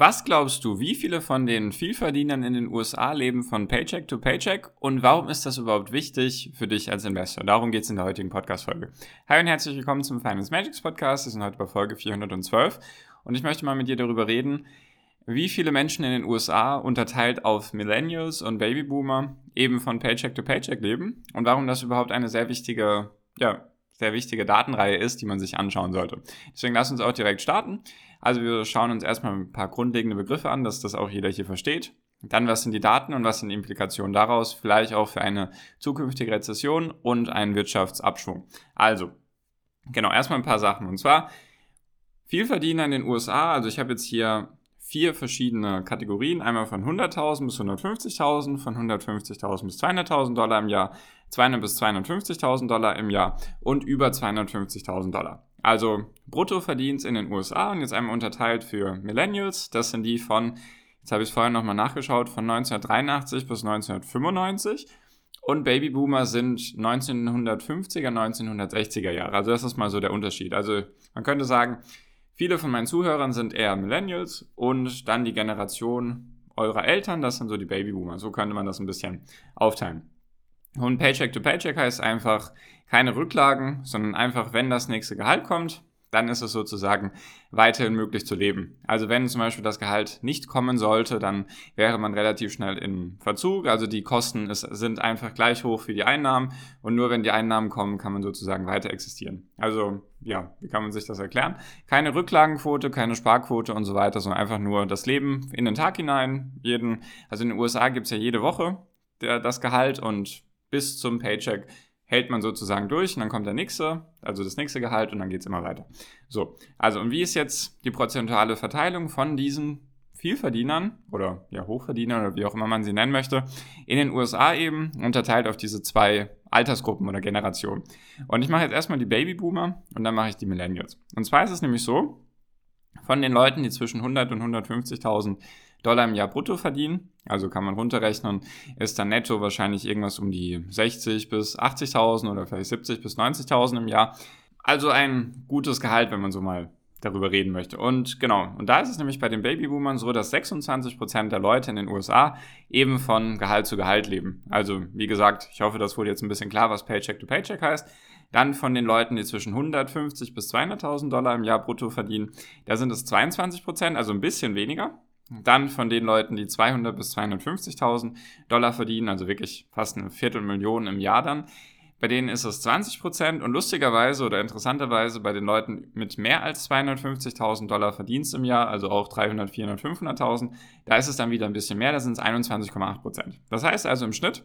Was glaubst du, wie viele von den Vielverdienern in den USA leben von Paycheck to Paycheck und warum ist das überhaupt wichtig für dich als Investor? Darum geht es in der heutigen Podcast-Folge. Hi und herzlich willkommen zum Finance Magics Podcast. Wir sind heute bei Folge 412 und ich möchte mal mit dir darüber reden, wie viele Menschen in den USA unterteilt auf Millennials und Babyboomer eben von Paycheck to Paycheck leben und warum das überhaupt eine sehr wichtige, ja, sehr wichtige Datenreihe ist, die man sich anschauen sollte. Deswegen lass uns auch direkt starten. Also wir schauen uns erstmal ein paar grundlegende Begriffe an, dass das auch jeder hier versteht. Dann, was sind die Daten und was sind die Implikationen daraus, vielleicht auch für eine zukünftige Rezession und einen Wirtschaftsabschwung. Also, genau, erstmal ein paar Sachen. Und zwar, Vielverdiener in den USA, also ich habe jetzt hier vier verschiedene Kategorien, einmal von 100.000 bis 150.000, von 150.000 bis 200.000 Dollar im Jahr, 200 bis 250.000 Dollar im Jahr und über 250.000 Dollar. Also Bruttoverdienst in den USA und jetzt einmal unterteilt für Millennials. Das sind die von, jetzt habe ich es vorher nochmal nachgeschaut, von 1983 bis 1995. Und Babyboomer sind 1950er, 1960er Jahre. Also das ist mal so der Unterschied. Also man könnte sagen, viele von meinen Zuhörern sind eher Millennials und dann die Generation eurer Eltern, das sind so die Babyboomer. So könnte man das ein bisschen aufteilen. Und Paycheck to Paycheck heißt einfach keine Rücklagen, sondern einfach, wenn das nächste Gehalt kommt, dann ist es sozusagen weiterhin möglich zu leben. Also wenn zum Beispiel das Gehalt nicht kommen sollte, dann wäre man relativ schnell in Verzug. Also die Kosten ist, sind einfach gleich hoch wie die Einnahmen und nur wenn die Einnahmen kommen, kann man sozusagen weiter existieren. Also ja, wie kann man sich das erklären? Keine Rücklagenquote, keine Sparquote und so weiter, sondern einfach nur das Leben in den Tag hinein. Jeden, also in den USA gibt es ja jede Woche der, das Gehalt und bis zum Paycheck hält man sozusagen durch und dann kommt der nächste, also das nächste Gehalt und dann geht es immer weiter. So, also und wie ist jetzt die prozentuale Verteilung von diesen Vielverdienern oder ja Hochverdienern oder wie auch immer man sie nennen möchte, in den USA eben unterteilt auf diese zwei Altersgruppen oder Generationen. Und ich mache jetzt erstmal die Babyboomer und dann mache ich die Millennials. Und zwar ist es nämlich so, von den Leuten, die zwischen 100 und 150.000 Dollar im Jahr brutto verdienen, also kann man runterrechnen, ist dann netto wahrscheinlich irgendwas um die 60 bis 80.000 oder vielleicht 70 bis 90.000 im Jahr. Also ein gutes Gehalt, wenn man so mal darüber reden möchte. Und genau, und da ist es nämlich bei den Babyboomern so, dass 26% der Leute in den USA eben von Gehalt zu Gehalt leben. Also wie gesagt, ich hoffe, das wurde jetzt ein bisschen klar, was Paycheck to Paycheck heißt. Dann von den Leuten, die zwischen 150 bis 200.000 Dollar im Jahr brutto verdienen, da sind es 22 Prozent, also ein bisschen weniger. Dann von den Leuten, die 200 bis 250.000 Dollar verdienen, also wirklich fast eine Viertelmillion im Jahr dann. Bei denen ist es 20 Prozent und lustigerweise oder interessanterweise bei den Leuten mit mehr als 250.000 Dollar Verdienst im Jahr, also auch 300, 400, 500.000, da ist es dann wieder ein bisschen mehr, da sind es 21,8 Prozent. Das heißt also im Schnitt,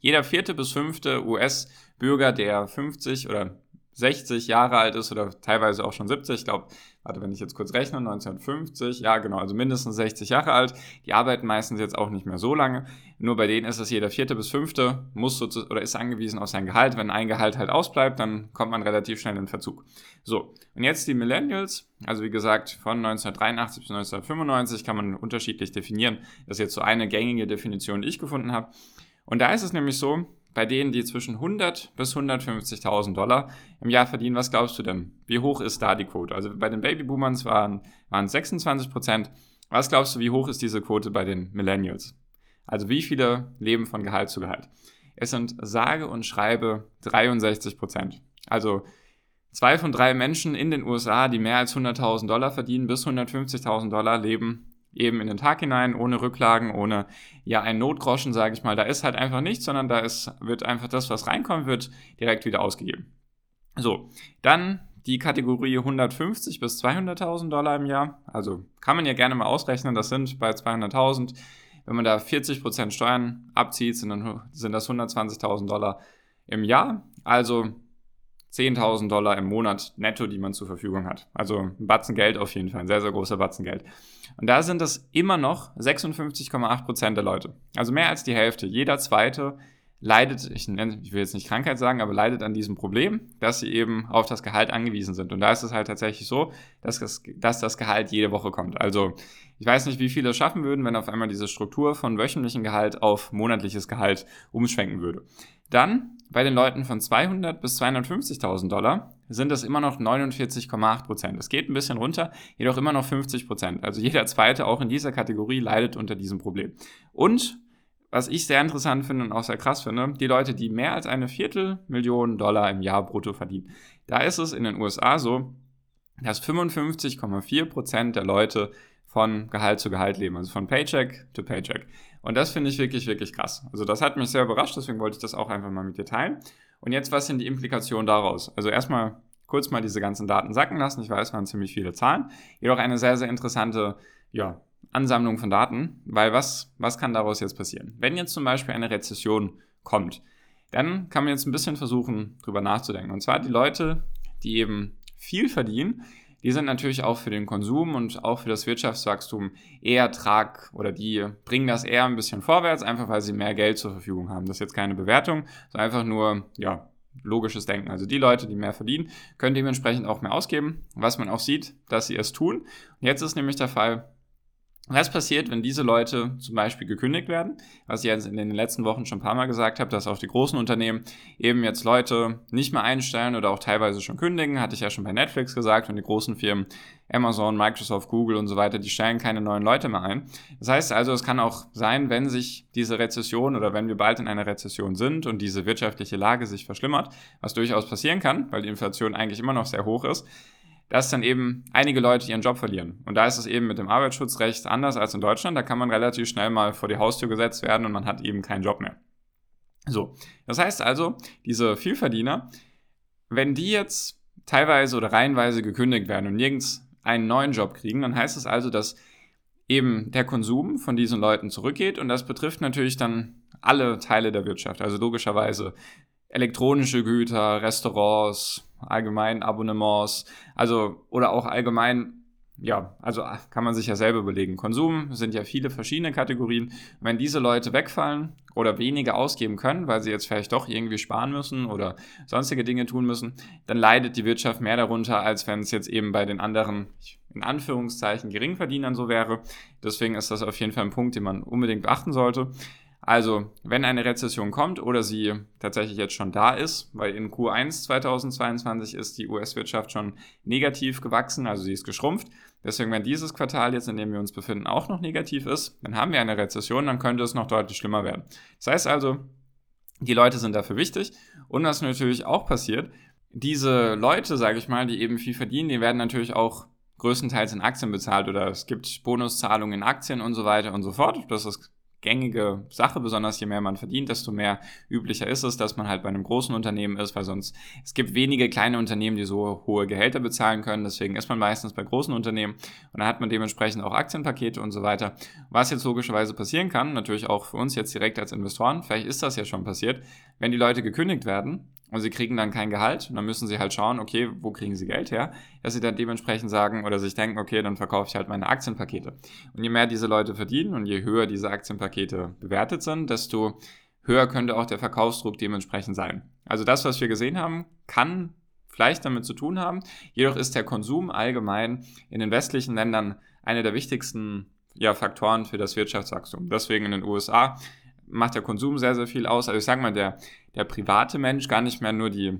jeder vierte bis fünfte US-Bürger, der 50 oder 60 Jahre alt ist oder teilweise auch schon 70, ich glaube, warte, wenn ich jetzt kurz rechne, 1950, ja genau, also mindestens 60 Jahre alt. Die arbeiten meistens jetzt auch nicht mehr so lange. Nur bei denen ist es jeder vierte bis fünfte muss oder ist angewiesen auf sein Gehalt. Wenn ein Gehalt halt ausbleibt, dann kommt man relativ schnell in Verzug. So, und jetzt die Millennials, also wie gesagt, von 1983 bis 1995 kann man unterschiedlich definieren. Das ist jetzt so eine gängige Definition, die ich gefunden habe. Und da ist es nämlich so, bei denen, die zwischen 100 bis 150.000 Dollar im Jahr verdienen, was glaubst du denn? Wie hoch ist da die Quote? Also bei den Babyboomers waren, waren 26 Prozent. Was glaubst du, wie hoch ist diese Quote bei den Millennials? Also wie viele leben von Gehalt zu Gehalt? Es sind sage und schreibe 63 Prozent. Also zwei von drei Menschen in den USA, die mehr als 100.000 Dollar verdienen, bis 150.000 Dollar leben eben in den Tag hinein, ohne Rücklagen, ohne ja ein Notgroschen, sage ich mal. Da ist halt einfach nichts, sondern da ist, wird einfach das, was reinkommt, wird direkt wieder ausgegeben. So, dann die Kategorie 150 bis 200.000 Dollar im Jahr. Also kann man ja gerne mal ausrechnen, das sind bei 200.000, wenn man da 40% Steuern abzieht, sind, dann, sind das 120.000 Dollar im Jahr. Also 10.000 Dollar im Monat netto, die man zur Verfügung hat. Also ein Batzen Geld auf jeden Fall, ein sehr, sehr großer Batzen Geld. Und da sind es immer noch 56,8 Prozent der Leute. Also mehr als die Hälfte. Jeder zweite leidet, ich, nenne, ich will jetzt nicht Krankheit sagen, aber leidet an diesem Problem, dass sie eben auf das Gehalt angewiesen sind. Und da ist es halt tatsächlich so, dass das, dass das Gehalt jede Woche kommt. Also ich weiß nicht, wie viele es schaffen würden, wenn auf einmal diese Struktur von wöchentlichem Gehalt auf monatliches Gehalt umschwenken würde. Dann bei den Leuten von 200 bis 250.000 Dollar sind das immer noch 49,8 Prozent. Es geht ein bisschen runter, jedoch immer noch 50 Prozent. Also jeder zweite auch in dieser Kategorie leidet unter diesem Problem. Und was ich sehr interessant finde und auch sehr krass finde, die Leute, die mehr als eine Viertelmillion Dollar im Jahr brutto verdienen. Da ist es in den USA so, dass 55,4 Prozent der Leute von Gehalt zu Gehalt leben, also von Paycheck to Paycheck. Und das finde ich wirklich, wirklich krass. Also das hat mich sehr überrascht, deswegen wollte ich das auch einfach mal mit dir teilen. Und jetzt, was sind die Implikationen daraus? Also erstmal kurz mal diese ganzen Daten sacken lassen. Ich weiß, es waren ziemlich viele Zahlen. Jedoch eine sehr, sehr interessante, ja, Ansammlung von Daten, weil was, was kann daraus jetzt passieren? Wenn jetzt zum Beispiel eine Rezession kommt, dann kann man jetzt ein bisschen versuchen, drüber nachzudenken. Und zwar die Leute, die eben viel verdienen, die sind natürlich auch für den Konsum und auch für das Wirtschaftswachstum eher trag oder die bringen das eher ein bisschen vorwärts, einfach weil sie mehr Geld zur Verfügung haben. Das ist jetzt keine Bewertung, sondern einfach nur, ja, logisches Denken. Also die Leute, die mehr verdienen, können dementsprechend auch mehr ausgeben, was man auch sieht, dass sie es tun. Und jetzt ist nämlich der Fall, was passiert, wenn diese Leute zum Beispiel gekündigt werden? Was ich jetzt in den letzten Wochen schon ein paar Mal gesagt habe, dass auch die großen Unternehmen eben jetzt Leute nicht mehr einstellen oder auch teilweise schon kündigen, hatte ich ja schon bei Netflix gesagt und die großen Firmen Amazon, Microsoft, Google und so weiter, die stellen keine neuen Leute mehr ein. Das heißt also, es kann auch sein, wenn sich diese Rezession oder wenn wir bald in einer Rezession sind und diese wirtschaftliche Lage sich verschlimmert, was durchaus passieren kann, weil die Inflation eigentlich immer noch sehr hoch ist, dass dann eben einige Leute ihren Job verlieren. Und da ist es eben mit dem Arbeitsschutzrecht anders als in Deutschland. Da kann man relativ schnell mal vor die Haustür gesetzt werden und man hat eben keinen Job mehr. So, das heißt also, diese Vielverdiener, wenn die jetzt teilweise oder reihenweise gekündigt werden und nirgends einen neuen Job kriegen, dann heißt es also, dass eben der Konsum von diesen Leuten zurückgeht und das betrifft natürlich dann alle Teile der Wirtschaft. Also logischerweise elektronische Güter, Restaurants, allgemein Abonnements, also oder auch allgemein ja, also kann man sich ja selber überlegen. Konsum sind ja viele verschiedene Kategorien. Wenn diese Leute wegfallen oder weniger ausgeben können, weil sie jetzt vielleicht doch irgendwie sparen müssen oder sonstige Dinge tun müssen, dann leidet die Wirtschaft mehr darunter, als wenn es jetzt eben bei den anderen, in Anführungszeichen, Geringverdienern so wäre. Deswegen ist das auf jeden Fall ein Punkt, den man unbedingt beachten sollte. Also, wenn eine Rezession kommt oder sie tatsächlich jetzt schon da ist, weil in Q1 2022 ist die US-Wirtschaft schon negativ gewachsen, also sie ist geschrumpft. Deswegen, wenn dieses Quartal jetzt, in dem wir uns befinden, auch noch negativ ist, dann haben wir eine Rezession, dann könnte es noch deutlich schlimmer werden. Das heißt also, die Leute sind dafür wichtig. Und was natürlich auch passiert, diese Leute, sage ich mal, die eben viel verdienen, die werden natürlich auch größtenteils in Aktien bezahlt oder es gibt Bonuszahlungen in Aktien und so weiter und so fort. Das ist gängige Sache, besonders je mehr man verdient, desto mehr üblicher ist es, dass man halt bei einem großen Unternehmen ist, weil sonst es gibt wenige kleine Unternehmen, die so hohe Gehälter bezahlen können, deswegen ist man meistens bei großen Unternehmen und dann hat man dementsprechend auch Aktienpakete und so weiter. Was jetzt logischerweise passieren kann, natürlich auch für uns jetzt direkt als Investoren, vielleicht ist das ja schon passiert, wenn die Leute gekündigt werden, und sie kriegen dann kein Gehalt und dann müssen sie halt schauen, okay, wo kriegen sie Geld her, dass sie dann dementsprechend sagen oder sich denken, okay, dann verkaufe ich halt meine Aktienpakete. Und je mehr diese Leute verdienen und je höher diese Aktienpakete bewertet sind, desto höher könnte auch der Verkaufsdruck dementsprechend sein. Also das, was wir gesehen haben, kann vielleicht damit zu tun haben. Jedoch ist der Konsum allgemein in den westlichen Ländern einer der wichtigsten ja, Faktoren für das Wirtschaftswachstum. Deswegen in den USA macht der Konsum sehr, sehr viel aus. Also ich sage mal, der, der private Mensch, gar nicht mehr nur die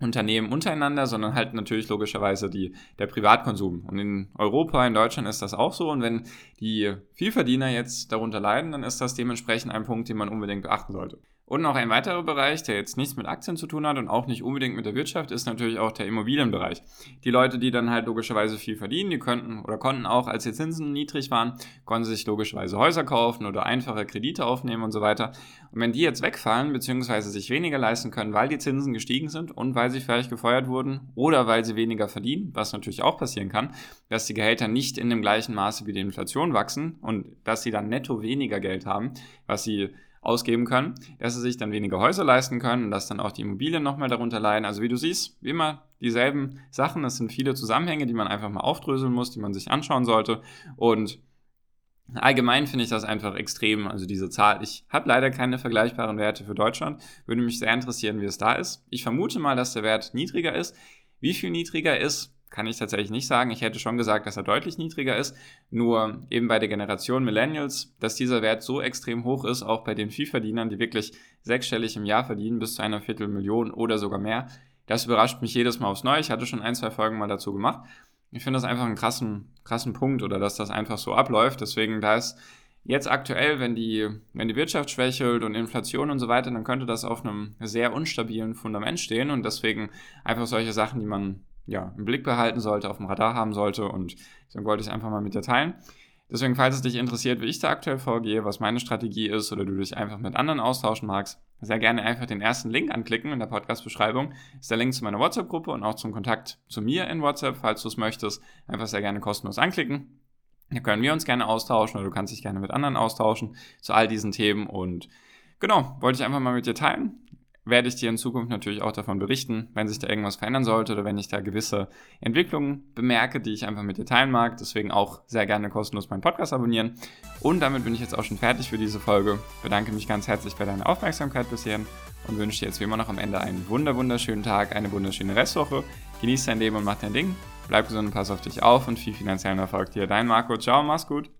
Unternehmen untereinander, sondern halt natürlich logischerweise die, der Privatkonsum. Und in Europa, in Deutschland ist das auch so. Und wenn die Vielverdiener jetzt darunter leiden, dann ist das dementsprechend ein Punkt, den man unbedingt beachten sollte. Und noch ein weiterer Bereich, der jetzt nichts mit Aktien zu tun hat und auch nicht unbedingt mit der Wirtschaft, ist natürlich auch der Immobilienbereich. Die Leute, die dann halt logischerweise viel verdienen, die könnten oder konnten auch, als die Zinsen niedrig waren, konnten sich logischerweise Häuser kaufen oder einfache Kredite aufnehmen und so weiter. Und wenn die jetzt wegfallen, beziehungsweise sich weniger leisten können, weil die Zinsen gestiegen sind und weil sie vielleicht gefeuert wurden oder weil sie weniger verdienen, was natürlich auch passieren kann, dass die Gehälter nicht in dem gleichen Maße wie die Inflation wachsen und dass sie dann netto weniger Geld haben, was sie ausgeben können, dass sie sich dann weniger Häuser leisten können und dass dann auch die Immobilien nochmal darunter leiden. Also wie du siehst, wie immer dieselben Sachen. Es sind viele Zusammenhänge, die man einfach mal aufdröseln muss, die man sich anschauen sollte. Und Allgemein finde ich das einfach extrem, also diese Zahl. Ich habe leider keine vergleichbaren Werte für Deutschland. Würde mich sehr interessieren, wie es da ist. Ich vermute mal, dass der Wert niedriger ist. Wie viel niedriger ist, kann ich tatsächlich nicht sagen. Ich hätte schon gesagt, dass er deutlich niedriger ist. Nur eben bei der Generation Millennials, dass dieser Wert so extrem hoch ist, auch bei den Vielverdienern, die wirklich sechsstellig im Jahr verdienen, bis zu einer Viertelmillion oder sogar mehr. Das überrascht mich jedes Mal aufs Neue. Ich hatte schon ein, zwei Folgen mal dazu gemacht. Ich finde das einfach einen krassen, krassen Punkt oder dass das einfach so abläuft. Deswegen, da ist jetzt aktuell, wenn die, wenn die Wirtschaft schwächelt und Inflation und so weiter, dann könnte das auf einem sehr unstabilen Fundament stehen und deswegen einfach solche Sachen, die man ja, im Blick behalten sollte, auf dem Radar haben sollte und deswegen wollte ich einfach mal mit dir teilen. Deswegen, falls es dich interessiert, wie ich da aktuell vorgehe, was meine Strategie ist oder du dich einfach mit anderen austauschen magst, sehr gerne einfach den ersten Link anklicken in der Podcast-Beschreibung. Ist der Link zu meiner WhatsApp-Gruppe und auch zum Kontakt zu mir in WhatsApp, falls du es möchtest. Einfach sehr gerne kostenlos anklicken. Da können wir uns gerne austauschen oder du kannst dich gerne mit anderen austauschen zu all diesen Themen und genau, wollte ich einfach mal mit dir teilen werde ich dir in Zukunft natürlich auch davon berichten, wenn sich da irgendwas verändern sollte oder wenn ich da gewisse Entwicklungen bemerke, die ich einfach mit dir teilen mag. Deswegen auch sehr gerne kostenlos meinen Podcast abonnieren. Und damit bin ich jetzt auch schon fertig für diese Folge. Bedanke mich ganz herzlich bei deiner Aufmerksamkeit bis hierhin und wünsche dir jetzt wie immer noch am Ende einen wunder wunderschönen Tag, eine wunderschöne Restwoche. Genieß dein Leben und mach dein Ding. Bleib gesund und pass auf dich auf und viel finanziellen Erfolg dir. Dein Marco. Ciao, mach's gut.